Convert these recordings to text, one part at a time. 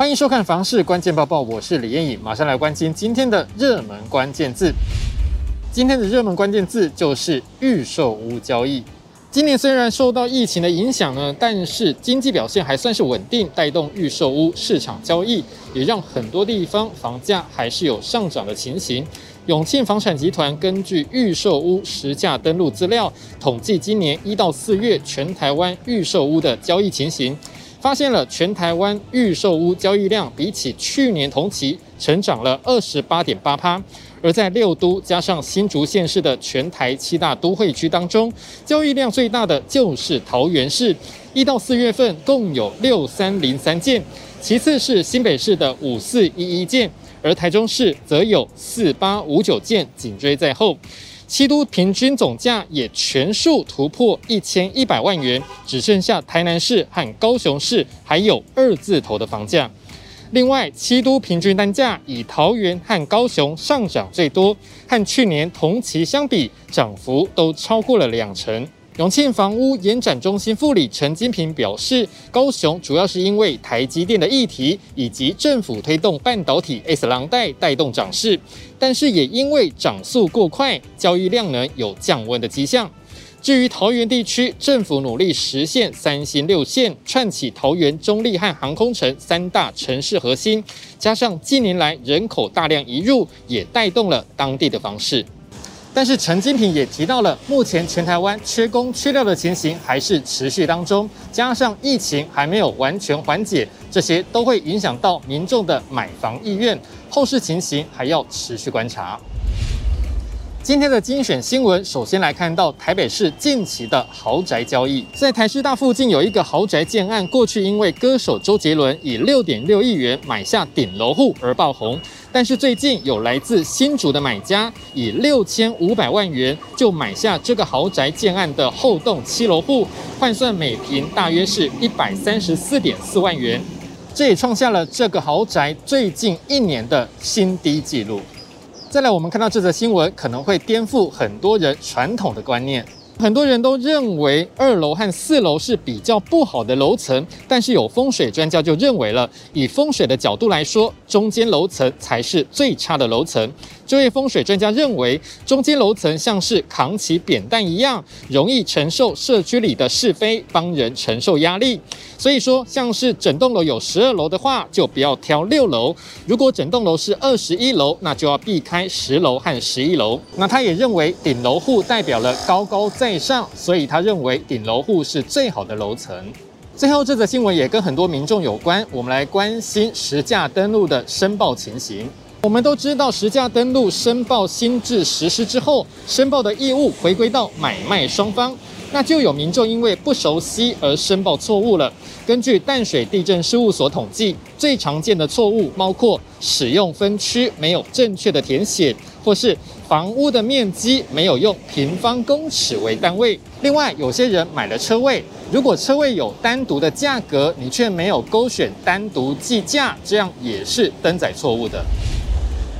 欢迎收看《房市关键报报》，我是李艳颖，马上来关心今天的热门关键字。今天的热门关键字就是预售屋交易。今年虽然受到疫情的影响呢，但是经济表现还算是稳定，带动预售屋市场交易，也让很多地方房价还是有上涨的情形。永庆房产集团根据预售屋实价登录资料，统计今年一到四月全台湾预售屋的交易情形，发现了全台湾预售屋交易量比起去年同期成长了二十八点八趴。而在六都加上新竹县市的全台七大都会区当中，交易量最大的就是桃园市，一到四月份共有六三零三件，其次是新北市的五四一一件，而台中市则有四八五九件紧追在后，七都平均总价也全数突破一千一百万元，只剩下台南市和高雄市还有二字头的房价。另外，七都平均单价以桃园和高雄上涨最多，和去年同期相比，涨幅都超过了两成。永庆房屋延展中心副理陈金平表示，高雄主要是因为台积电的议题以及政府推动半导体 S 廊带带动涨势，但是也因为涨速过快，交易量呢有降温的迹象。至于桃园地区，政府努力实现三星六线，串起桃园中坜和航空城三大城市核心，加上近年来人口大量移入，也带动了当地的房市。但是陈金平也提到了，目前全台湾缺工缺料的情形还是持续当中，加上疫情还没有完全缓解，这些都会影响到民众的买房意愿，后市情形还要持续观察。今天的精选新闻，首先来看到台北市近期的豪宅交易，在台师大附近有一个豪宅建案，过去因为歌手周杰伦以六点六亿元买下顶楼户而爆红，但是最近有来自新竹的买家以六千五百万元就买下这个豪宅建案的后栋七楼户，换算每坪大约是一百三十四点四万元，这也创下了这个豪宅最近一年的新低纪录。再来，我们看到这则新闻可能会颠覆很多人传统的观念。很多人都认为二楼和四楼是比较不好的楼层，但是有风水专家就认为了，以风水的角度来说，中间楼层才是最差的楼层。这位风水专家认为，中间楼层像是扛起扁担一样，容易承受社区里的是非，帮人承受压力。所以说，像是整栋楼有十二楼的话，就不要挑六楼；如果整栋楼是二十一楼，那就要避开十楼和十一楼。那他也认为，顶楼户代表了高高在上，所以他认为顶楼户是最好的楼层。最后，这则新闻也跟很多民众有关，我们来关心实价登录的申报情形。我们都知道，实价登录申报新制实施之后，申报的义务回归到买卖双方，那就有民众因为不熟悉而申报错误了。根据淡水地政事务所统计，最常见的错误包括使用分区没有正确的填写，或是房屋的面积没有用平方公尺为单位。另外，有些人买了车位，如果车位有单独的价格，你却没有勾选单独计价，这样也是登载错误的。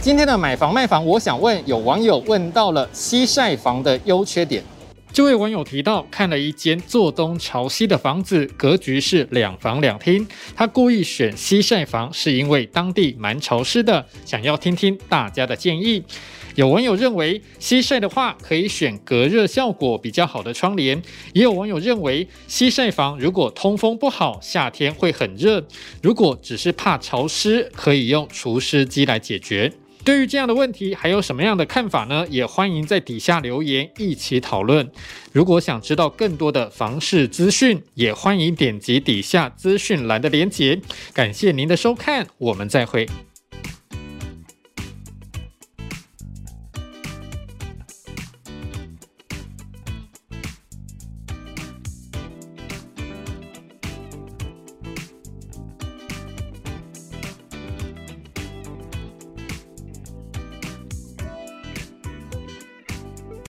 今天的买房卖房，我想问，有网友问到了西晒房的优缺点。这位网友提到，看了一间坐东朝西的房子，格局是两房两厅。他故意选西晒房，是因为当地蛮潮湿的，想要听听大家的建议。有网友认为，西晒的话可以选隔热效果比较好的窗帘。也有网友认为，西晒房如果通风不好，夏天会很热。如果只是怕潮湿，可以用除湿机来解决。对于这样的问题，还有什么样的看法呢？也欢迎在底下留言一起讨论。如果想知道更多的房市资讯，也欢迎点击底下资讯栏的连接。感谢您的收看，我们再会。